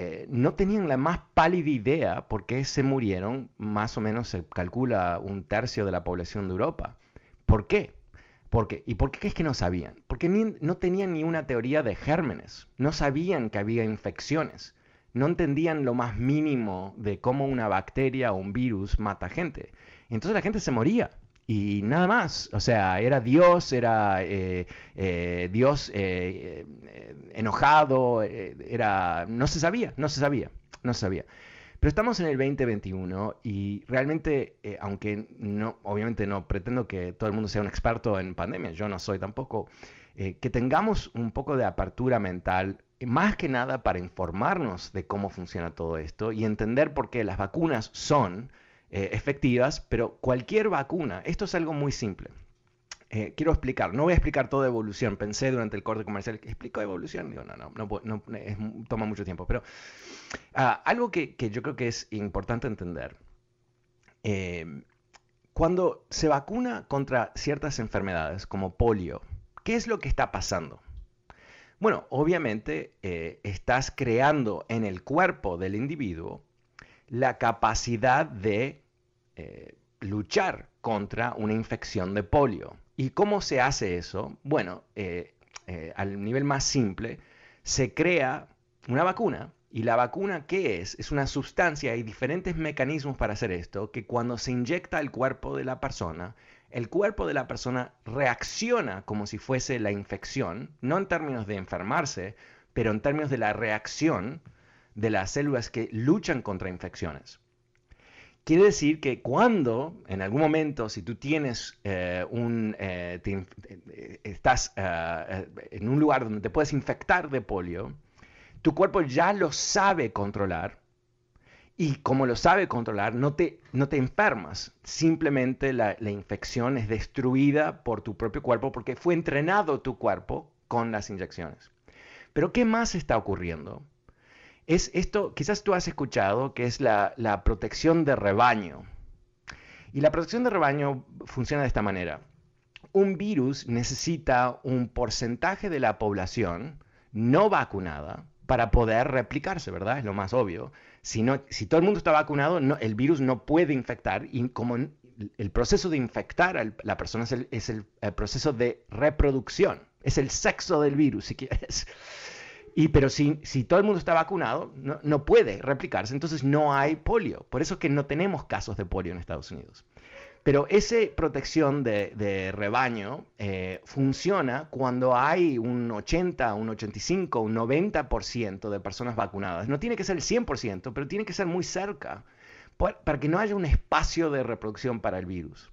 eh, no tenían la más pálida idea por qué se murieron, más o menos se calcula un tercio de la población de Europa. ¿Por qué? Porque, ¿Y por qué es que no sabían? Porque no tenían ni una teoría de gérmenes, no sabían que había infecciones, no entendían lo más mínimo de cómo una bacteria o un virus mata gente. Entonces la gente se moría y nada más. O sea, era Dios, era eh, eh, Dios eh, enojado, era, no se sabía, no se sabía, no se sabía. Pero estamos en el 2021 y realmente, aunque no, obviamente no pretendo que todo el mundo sea un experto en pandemias, yo no soy tampoco, que tengamos un poco de apertura mental, más que nada para informarnos de cómo funciona todo esto y entender por qué las vacunas son eh, efectivas, pero cualquier vacuna, esto es algo muy simple. Eh, quiero explicar, no voy a explicar toda evolución, pensé durante el corte comercial, ¿explico evolución? Digo, no, no, no, toma mucho tiempo, pero ah, algo que, yo creo que es importante entender, eh, cuando se vacuna contra ciertas enfermedades como polio, ¿qué es lo que está pasando? Bueno, obviamente estás creando en el cuerpo del individuo la capacidad de eh, luchar contra una infección de polio. ¿Y cómo se hace eso? Bueno, eh, eh, al nivel más simple, se crea una vacuna. ¿Y la vacuna qué es? Es una sustancia, hay diferentes mecanismos para hacer esto, que cuando se inyecta al cuerpo de la persona, el cuerpo de la persona reacciona como si fuese la infección, no en términos de enfermarse, pero en términos de la reacción de las células que luchan contra infecciones. Quiere decir que cuando, en algún momento, si tú tienes eh, un, eh, eh, estás en un lugar donde te puedes infectar de polio, tu cuerpo ya lo sabe controlar Y como lo sabe controlar, no te, no te enfermas. Simplemente la, la, infección es destruida por tu propio cuerpo porque fue entrenado tu cuerpo con las inyecciones. Pero ¿qué más está ocurriendo? Es esto, quizás tú has escuchado, que es la, protección de rebaño. Y la protección de rebaño funciona de esta manera. Un virus necesita un porcentaje de la población no vacunada para poder replicarse, ¿verdad? Es lo más obvio. Si, si todo el mundo está vacunado, el virus no puede infectar y como el proceso de infectar a la persona es, el, proceso de reproducción, es el sexo del virus, si quieres. Y, pero si, si todo el mundo está vacunado, no, no puede replicarse, entonces no hay polio. Por eso es que no tenemos casos de polio en Estados Unidos. Pero esa protección de, rebaño eh, funciona cuando hay un 80, un 85, un 90% de personas vacunadas. No tiene que ser el 100%, pero tiene que ser muy cerca para que no haya un espacio de reproducción para el virus.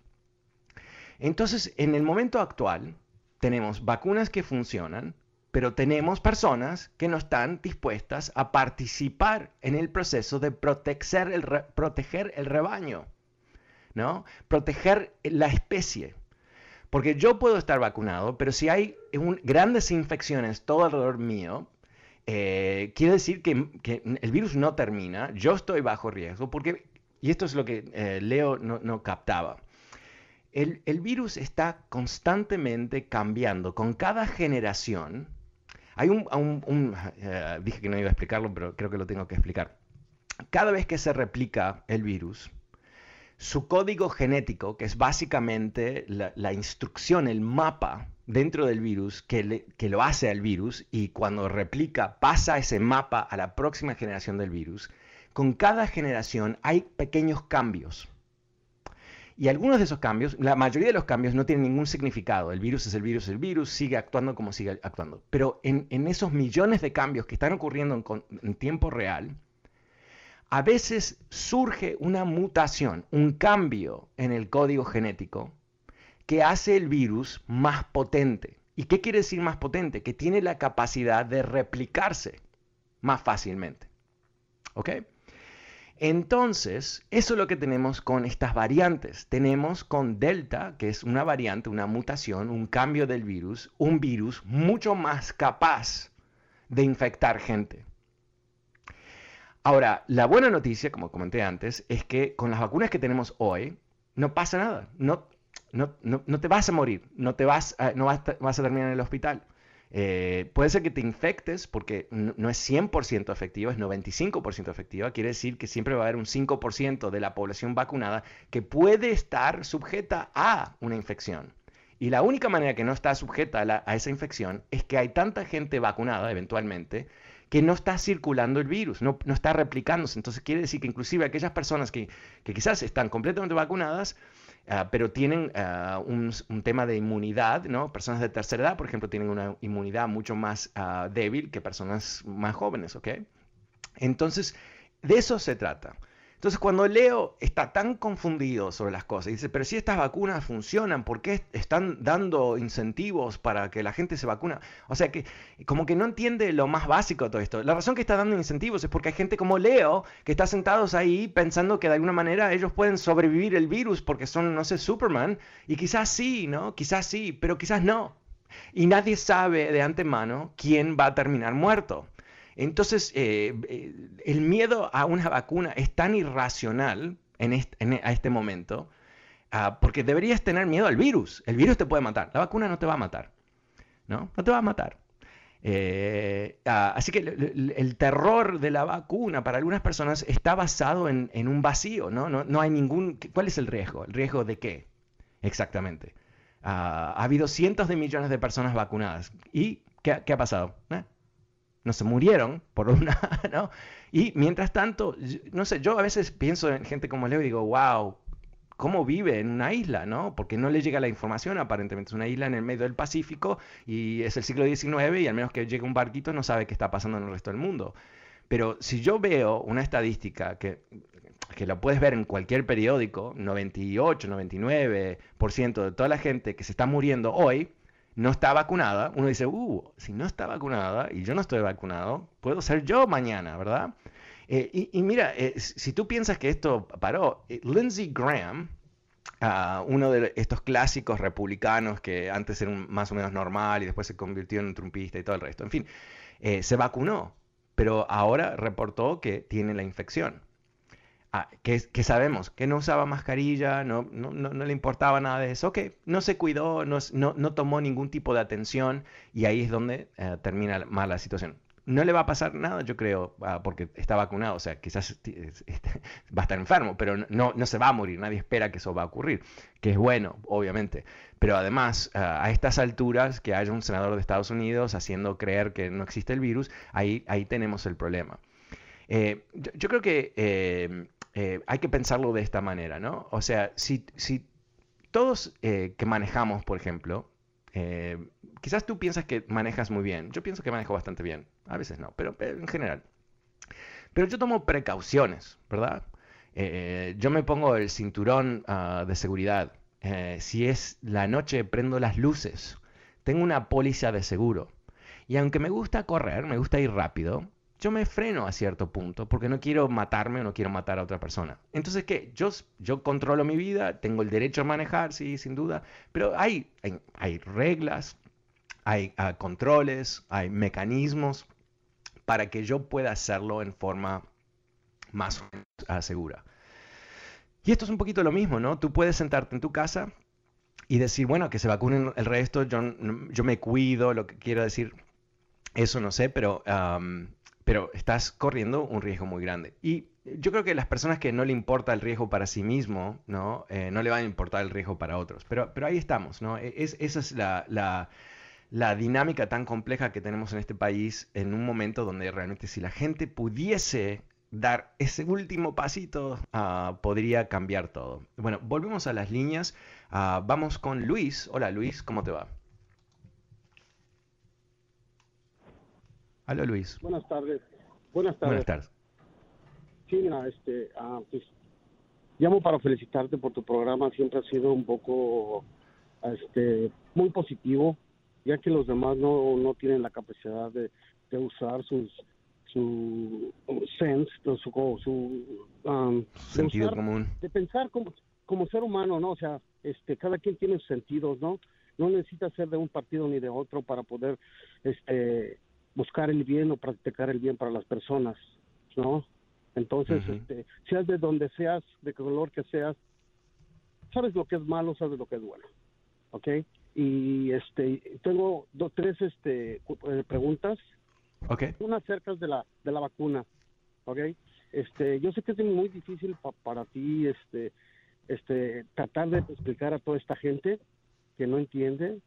Entonces, en el momento actual, tenemos vacunas que funcionan, pero tenemos personas que no están dispuestas a participar en el proceso de proteger el, el rebaño. ¿no? Proteger la especie. Porque yo puedo estar vacunado, pero si hay grandes infecciones todo alrededor mío, eh, quiere decir que, el virus no termina, yo estoy bajo riesgo, porque, y esto es lo que eh, Leo no, captaba, el, virus está constantemente cambiando con cada generación. Hay un, eh, dije que no iba a explicarlo, pero creo que lo tengo que explicar. Cada vez que se replica el virus, su código genético, que es básicamente la, instrucción, el mapa dentro del virus que, que, lo hace al virus y cuando replica pasa ese mapa a la próxima generación del virus, con cada generación hay pequeños cambios. Y algunos de esos cambios, la mayoría de los cambios no tienen ningún significado. El virus es el virus, el virus sigue actuando como sigue actuando. Pero en, esos millones de cambios que están ocurriendo en tiempo real, a veces surge una mutación, un cambio en el código genético que hace el virus más potente. ¿Y qué quiere decir más potente? Que tiene la capacidad de replicarse más fácilmente. ¿Ok? Entonces, eso es lo que tenemos con estas variantes. Tenemos con Delta, que es una variante, una mutación, un cambio del virus, un virus mucho más capaz de infectar gente. Ahora, la buena noticia, como comenté antes, es que con las vacunas que tenemos hoy, no pasa nada. No, no, te vas a morir, no, te vas, no vas, a terminar en el hospital. Eh, puede ser que te infectes porque no, es 100% efectiva, es 95% efectiva. Quiere decir que siempre va a haber un 5% de la población vacunada que puede estar sujeta a una infección. Y la única manera que no está sujeta a, a esa infección es que hay tanta gente vacunada eventualmente que no está circulando el virus, no, está replicándose. Entonces quiere decir que inclusive aquellas personas que, quizás están completamente vacunadas, ah, pero tienen ah, un, tema de inmunidad, ¿no? Personas de tercera edad, por ejemplo, tienen una inmunidad mucho más ah, débil que personas más jóvenes, ¿ok? Entonces, de eso se trata. Entonces, cuando Leo está tan confundido sobre las cosas, dice, pero si estas vacunas funcionan, ¿por qué están dando incentivos para que la gente se vacuna? O sea, que como que no entiende lo más básico de todo esto. La razón que está dando incentivos es porque hay gente como Leo que está sentados ahí pensando que de alguna manera ellos pueden sobrevivir el virus porque son, no sé, Superman. Y quizás sí, ¿no? Quizás sí, pero quizás no. Y nadie sabe de antemano quién va a terminar muerto. Entonces, eh, eh, el miedo a una vacuna es tan irracional en a este momento, ah, porque deberías tener miedo al virus. El virus te puede matar, la vacuna no te va a matar, ¿no? No te va a matar. Eh, ah, así que el, terror de la vacuna para algunas personas está basado en, un vacío, ¿no? ¿no? hay ningún... ¿Cuál es el riesgo? ¿El riesgo de qué? Exactamente. Ah, ha habido cientos de millones de personas vacunadas. ¿Y qué, qué ha pasado? No se murieron por una, ¿no? Y mientras tanto, no sé, yo a veces pienso en gente como Leo y digo, wow, ¿cómo vive en una isla, no? Porque no le llega la información, aparentemente es una isla en el medio del Pacífico y es el siglo XIX y al menos que llegue un barquito no sabe qué está pasando en el resto del mundo. Pero si yo veo una estadística que, que la puedes ver en cualquier periódico, 98, 99% de toda la gente que se está muriendo hoy, no está vacunada, uno dice, uh, si no está vacunada y yo no estoy vacunado, puedo ser yo mañana, ¿verdad? y, mira, si tú piensas que esto paró, Lindsey Graham, ah, uno de estos clásicos republicanos que antes era más o menos normal y después se convirtió en un trumpista y todo el resto, en fin, se vacunó, pero ahora reportó que tiene la infección. Ah, que, sabemos que no usaba mascarilla, no, no, no, le importaba nada de eso, que no se cuidó, no, no, tomó ningún tipo de atención y ahí es donde eh, termina mal la situación. No le va a pasar nada, yo creo, ah, porque está vacunado, o sea, quizás este, va a estar enfermo, pero no, no se va a morir, nadie espera que eso va a ocurrir, que es bueno, obviamente. Pero además, ah, a estas alturas, que haya un senador de Estados Unidos haciendo creer que no existe el virus, ahí, ahí tenemos el problema. Eh, yo, creo que eh, eh, hay que pensarlo de esta manera, ¿no? O sea, si, si todos eh, que manejamos, por ejemplo, eh, quizás tú piensas que manejas muy bien, yo pienso que manejo bastante bien, a veces no, pero, en general. Pero yo tomo precauciones, ¿verdad? yo me pongo el cinturón ah, de seguridad. si es la noche, prendo las luces. Tengo una póliza de seguro. Y aunque me gusta correr, me gusta ir rápido, yo me freno a cierto punto porque no quiero matarme o no quiero matar a otra persona. Entonces, ¿qué? Yo, yo controlo mi vida, tengo el derecho a manejar, sí, sin duda, pero hay, hay, reglas, hay ah, controles, hay mecanismos para que yo pueda hacerlo en forma más uh, segura. Y esto es un poquito lo mismo, ¿no? Tú puedes sentarte en tu casa y decir, bueno, que se vacunen el resto, yo, yo me cuido, lo que quiero decir, eso no sé, pero pero estás corriendo un riesgo muy grande. Y yo creo que las personas que no le importa el riesgo para sí mismo, ¿no? Eh, no le van a importar el riesgo para otros. Pero, pero ahí estamos, ¿no? E, es, esa es la, la, dinámica tan compleja que tenemos en este país en un momento donde realmente si la gente pudiese dar ese último pasito, ah, podría cambiar todo. Bueno, volvemos a las líneas. Ah, vamos con Luis. Hola Luis, ¿cómo te va? Hola Luis. Buenas tardes. Buenas tardes. Buenas tardes. Sí, mira, este, ah, pues, llamo para felicitarte por tu programa. Siempre ha sido un poco, este, muy positivo, ya que los demás no, no tienen la capacidad de, de usar sus su sense, su, su um, sentido común, de pensar como, como ser humano, ¿no? O sea, este, cada quien tiene sus sentidos, ¿no? No necesita ser de un partido ni de otro para poder, este, buscar el bien o practicar el bien para las personas, ¿no? Entonces, este, seas de donde seas, de color que seas, sabes lo que es malo, sabes lo que es bueno, ¿ok? Y este, tengo dos, tres este, eh, preguntas. Ok. Una acerca de la, de la vacuna, ¿ok? Este, yo sé que es muy difícil para ti, este, este, tratar de explicar a toda esta gente que no entiende,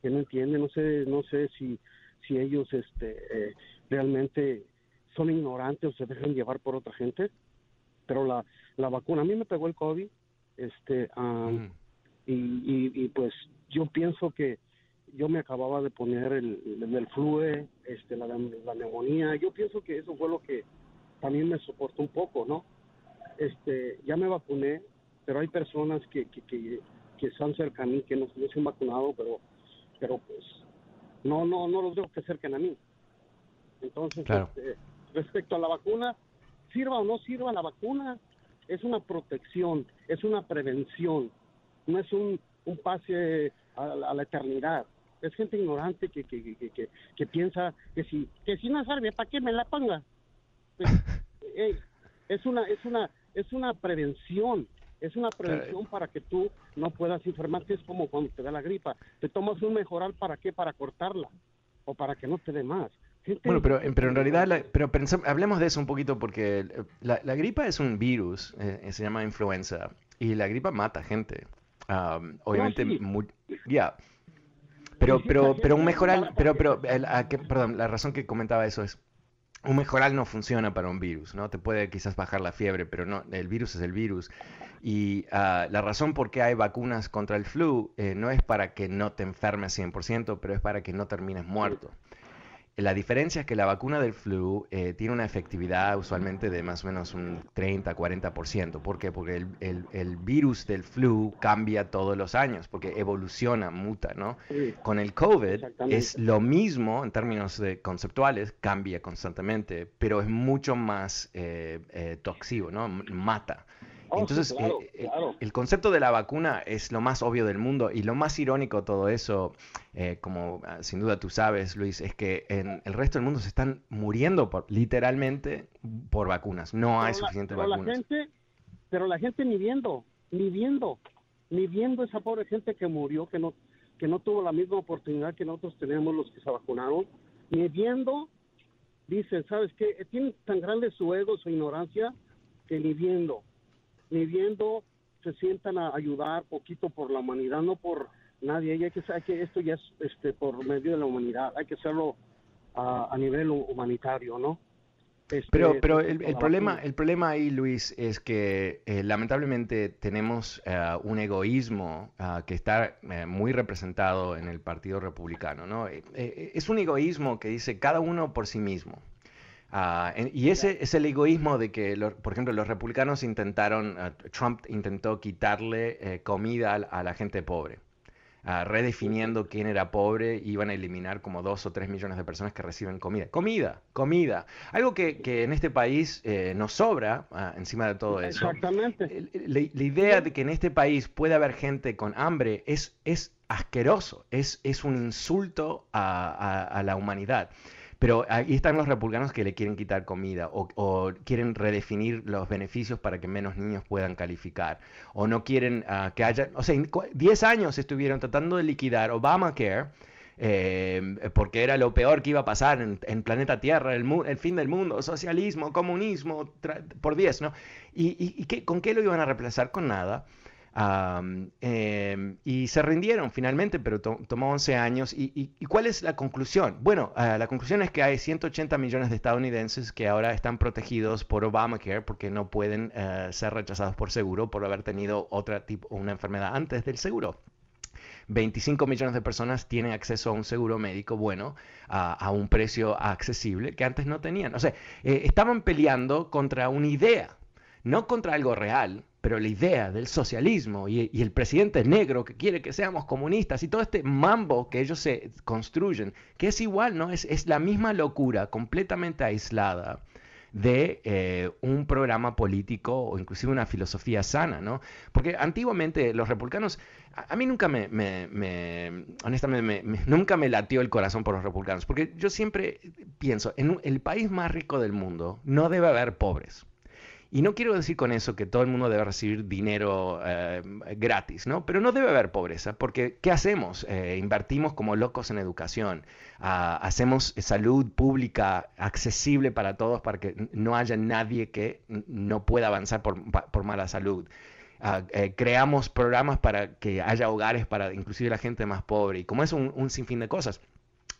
que no entiende, no sé, no sé si si ellos este, eh, realmente son ignorantes o se dejan llevar por otra gente. Pero la, la vacuna, a mí me pegó el COVID, este, mm. y, y, pues yo pienso que yo me acababa de poner el, el, flue, este, la, la neumonía, yo pienso que eso fue lo que también me soportó un poco, ¿no? Este, ya me vacuné, pero hay personas que, que, que, que están cerca a mí, que no, no se han vacunado, pero, pero pues no, no, no los veo que acerquen a mí. Entonces, este, respecto a la vacuna, sirva o no sirva la vacuna, es una protección, es una prevención, no es un, un pase a, la eternidad. Es gente ignorante que, que, que, que, piensa que si, que si no sirve, ¿para qué me la ponga? Pues, es una, es una, es una prevención, es una prevención para que tú no puedas enfermarte. Es como cuando te da la gripa. Te tomas un mejoral para qué? Para cortarla o para que no te dé más. Bueno, pero, pero en realidad, pero hablemos de eso un poquito porque la, gripa es un virus, eh, se llama influenza, y la gripa mata gente. obviamente, ya. Pero, pero, pero un mejoral, pero, pero, perdón, la razón que comentaba eso es, un mejoral no funciona para un virus, ¿no? Te puede quizás bajar la fiebre, pero no, el virus es el virus. Y ah, la razón por qué hay vacunas contra el flu eh, no es para que no te enfermes 100%, pero es para que no termines muerto. La diferencia es que la vacuna del flu eh, tiene una efectividad usualmente de más o menos un 30-40%. ¿Por qué? Porque el, virus del flu cambia todos los años, porque evoluciona, muta, ¿no? Con el COVID es lo mismo en términos de conceptuales, cambia constantemente, pero es mucho más eh, eh toxivo, ¿no? Mata. Oh, Entonces, eh, eh, el concepto de la vacuna es lo más obvio del mundo y lo más irónico todo eso, eh, como ah, sin duda tú sabes, Luis, es que en el resto del mundo se están muriendo por, literalmente por vacunas. No hay suficientes vacunas. La gente, pero la gente ni viendo, ni viendo, ni viendo esa pobre gente que murió, que no, que no tuvo la misma oportunidad que nosotros tenemos los que se vacunaron, ni viendo, dicen, ¿sabes qué? Tienen tan grande su ego, su ignorancia, que ni viendo ni viendo se sientan a ayudar poquito por la humanidad, no por nadie. hay que saber que esto ya es este, por medio de la humanidad, hay que hacerlo a, nivel humanitario, ¿no? Este, pero, pero el, problema, el problema ahí, Luis, es que eh, lamentablemente tenemos eh, un egoísmo ah, que está eh, muy representado en el Partido Republicano, ¿no? es un egoísmo que dice cada uno por sí mismo. Ah, y ese es el egoísmo de que, por ejemplo, los republicanos intentaron, ah, Trump intentó quitarle eh, comida a, la gente pobre, ah, redefiniendo quién era pobre, iban a eliminar como dos o tres millones de personas que reciben comida. Comida, comida. Algo que, en este país eh, nos sobra encima de todo eso. Exactamente. La, idea de que en este país puede haber gente con hambre es, es asqueroso, es, es un insulto a la humanidad. Pero ahí están los republicanos que le quieren quitar comida o, quieren redefinir los beneficios para que menos niños puedan calificar o no quieren ah, que haya, o sea, 10 años estuvieron tratando de liquidar Obamacare. Eh, porque era lo peor que iba a pasar en, planeta Tierra, el, el, fin del mundo, socialismo, comunismo, por 10, ¿no? ¿Y, y qué, con qué lo iban a reemplazar? Con nada. Em, y se rindieron finalmente, pero tomó 11 años. ¿Y, cuál es la conclusión? Bueno, ah, la conclusión es que hay 180 millones de estadounidenses que ahora están protegidos por Obamacare porque no pueden eh, ser rechazados por seguro por haber tenido otra tipo, una enfermedad antes del seguro. 25 millones de personas tienen acceso a un seguro médico bueno a, un precio accesible que antes no tenían. O sea, eh, estaban peleando contra una idea, no contra algo real, pero la idea del socialismo y, el presidente negro que quiere que seamos comunistas y todo este mambo que ellos se construyen, que es igual, ¿no? Es, la misma locura completamente aislada de eh, un programa político o inclusive una filosofía sana, ¿no? Porque antiguamente los republicanos, a, mí nunca me, me, honestamente, nunca me latió el corazón por los republicanos, porque yo siempre pienso, en el país más rico del mundo no debe haber pobres. Y no quiero decir con eso que todo el mundo debe recibir dinero eh, gratis, ¿no? Pero no debe haber pobreza, porque ¿qué hacemos? Eh, invertimos como locos en educación, ah, hacemos salud pública accesible para todos para que no haya nadie que no pueda avanzar por, mala salud. Ah, eh, creamos programas para que haya hogares para inclusive la gente más pobre y como es un sinfín de cosas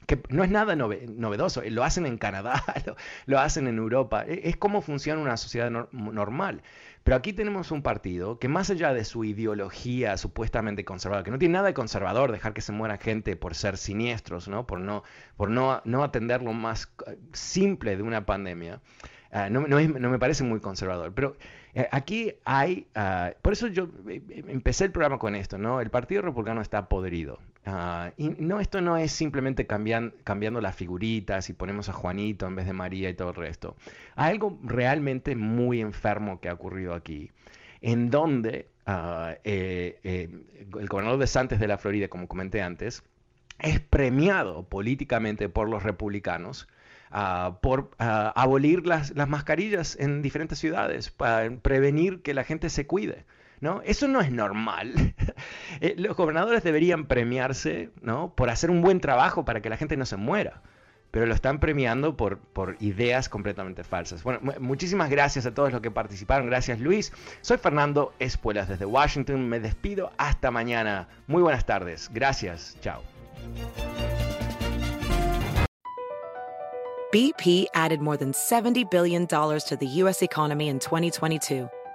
que no es nada novedoso, lo hacen en Canadá, lo, hacen en Europa, e, es como funciona una sociedad normal. Pero aquí tenemos un partido que más allá de su ideología supuestamente conservadora, que no tiene nada de conservador dejar que se muera gente por ser siniestros, ¿no? por, no, por no, no atender lo más eh, simple de una pandemia, ah, no, no, me parece muy conservador. Pero eh, aquí hay, ah, por eso yo eh, empecé el programa con esto, ¿no? El Partido Republicano está podrido. Ah, y no, esto no es simplemente cambiando las figuritas y ponemos a Juanito en vez de María y todo el resto. Hay algo realmente muy enfermo que ha ocurrido aquí, en donde ah, eh, el gobernador de Santos de la Florida, como comenté antes, es premiado políticamente por los republicanos Ah, por abolir las, mascarillas en diferentes ciudades, para prevenir que la gente se cuide. ¿No? Eso no es normal. Eh, los gobernadores deberían premiarse ¿no? por hacer un buen trabajo para que la gente no se muera. Pero lo están premiando por, por ideas completamente falsas. Bueno, muchísimas gracias a todos los que participaron. Gracias Luis. Soy Fernando Espuelas desde Washington. Me despido. Hasta mañana. Muy buenas tardes. Gracias. Chao. BP added more than $70 billion to the U.S. economy in 2022